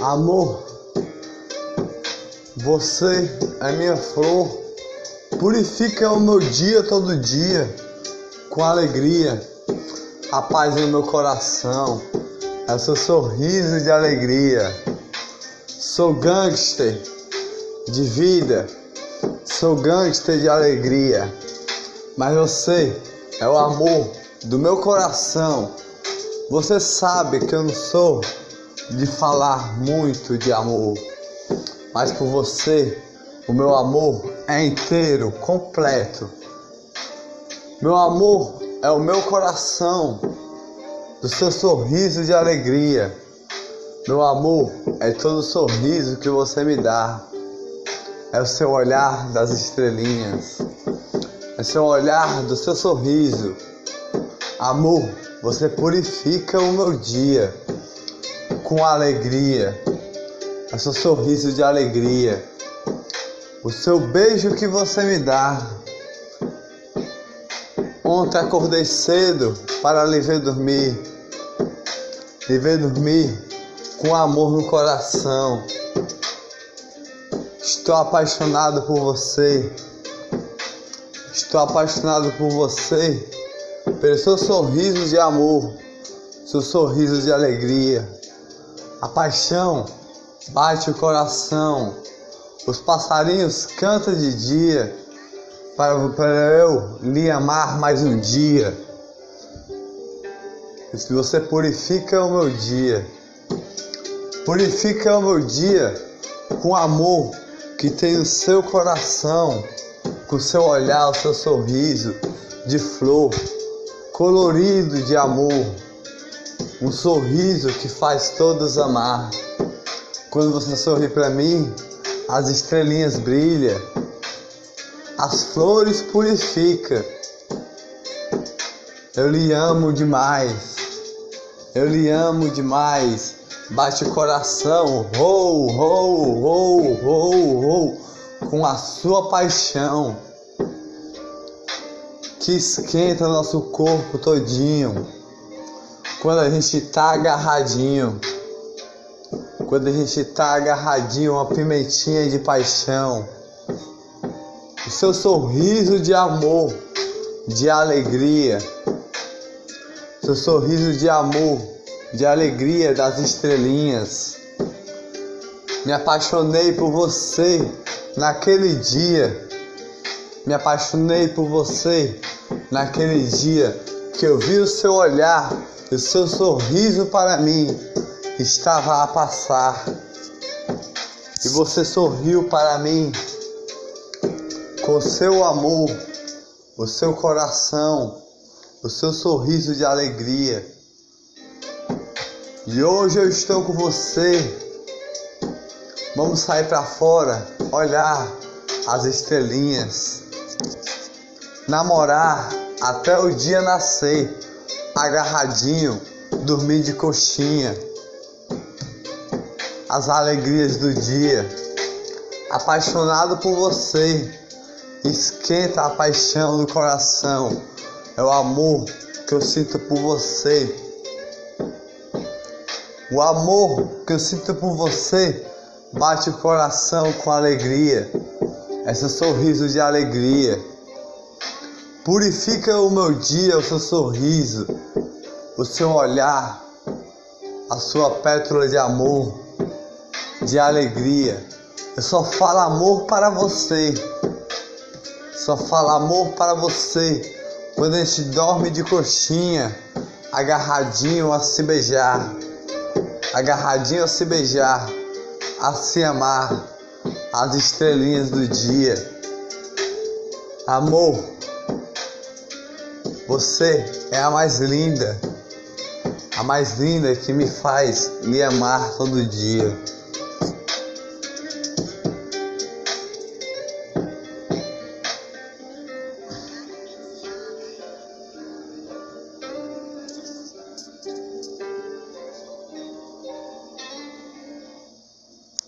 Amor, você é minha flor, purifica o meu dia todo dia com alegria, a paz no meu coração, é seu sorriso de alegria. Sou gangster de vida, sou gangster de alegria, mas você é o amor do meu coração. Você sabe que eu não sou de falar muito de amor, mas por você o meu amor é inteiro, completo. Meu amor é o meu coração, do seu sorriso de alegria. Meu amor é todo o sorriso que você me dá. É o seu olhar das estrelinhas. É o seu olhar do seu sorriso. Amor, você purifica o meu dia com alegria, é seu sorriso de alegria, o seu beijo que você me dá. Ontem acordei cedo para lhe ver dormir, lhe ver dormir com amor no coração. Estou apaixonado por você, estou apaixonado por você, pelo seu sorriso de amor, seu sorriso de alegria. A paixão bate o coração, os passarinhos cantam de dia, para, para eu lhe amar mais um dia. Se você purifica o meu dia, purifica o meu dia com amor que tem o seu coração, com seu olhar, o seu sorriso de flor, colorido de amor um sorriso que faz todos amar. Quando você sorri para mim, as estrelinhas brilham, as flores purificam. Eu lhe amo demais, eu lhe amo demais. Bate o coração, rou, rou, rou, rou, rou, com a sua paixão que esquenta nosso corpo todinho quando a gente tá agarradinho, quando a gente tá agarradinho, uma pimentinha de paixão, o seu sorriso de amor, de alegria, seu sorriso de amor, de alegria das estrelinhas. Me apaixonei por você naquele dia. Me apaixonei por você naquele dia que eu vi o seu olhar o seu sorriso para mim estava a passar. E você sorriu para mim com seu amor, o seu coração, o seu sorriso de alegria. E hoje eu estou com você. Vamos sair para fora, olhar as estrelinhas, namorar até o dia nascer agarradinho, dormir de coxinha, as alegrias do dia, apaixonado por você, esquenta a paixão do coração, é o amor que eu sinto por você. O amor que eu sinto por você bate o coração com alegria, esse sorriso de alegria. Purifica o meu dia, o seu sorriso, o seu olhar, a sua pétala de amor, de alegria. Eu só falo amor para você. Só falo amor para você. Quando a gente dorme de coxinha, agarradinho a se beijar, agarradinho a se beijar, a se amar, as estrelinhas do dia. Amor você é a mais linda, a mais linda que me faz lhe amar todo dia.